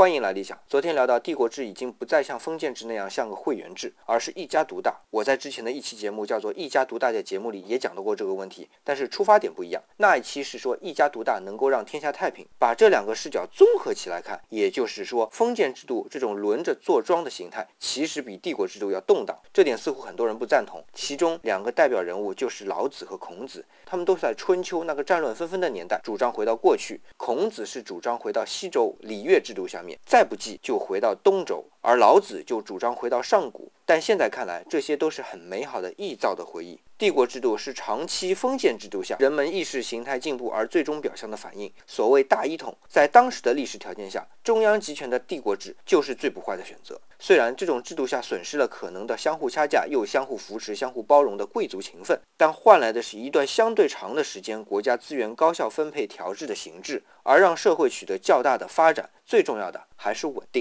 欢迎来理想。昨天聊到帝国制已经不再像封建制那样像个会员制，而是一家独大。我在之前的一期节目叫做《一家独大》的节目里也讲到过这个问题，但是出发点不一样。那一期是说一家独大能够让天下太平，把这两个视角综合起来看，也就是说封建制度这种轮着坐庄的形态，其实比帝国制度要动荡。这点似乎很多人不赞同。其中两个代表人物就是老子和孔子，他们都是在春秋那个战乱纷纷的年代，主张回到过去。孔子是主张回到西周礼乐制度下面，再不济就回到东周，而老子就主张回到上古。但现在看来，这些都是很美好的臆造的回忆。帝国制度是长期封建制度下人们意识形态进步而最终表象的反应。所谓大一统，在当时的历史条件下，中央集权的帝国制就是最不坏的选择。虽然这种制度下损失了可能的相互掐架又相互扶持、相互包容的贵族情分，但换来的是一段相对长的时间国家资源高效分配调制的形制，而让社会取得较大的发展。最重要的还是稳定。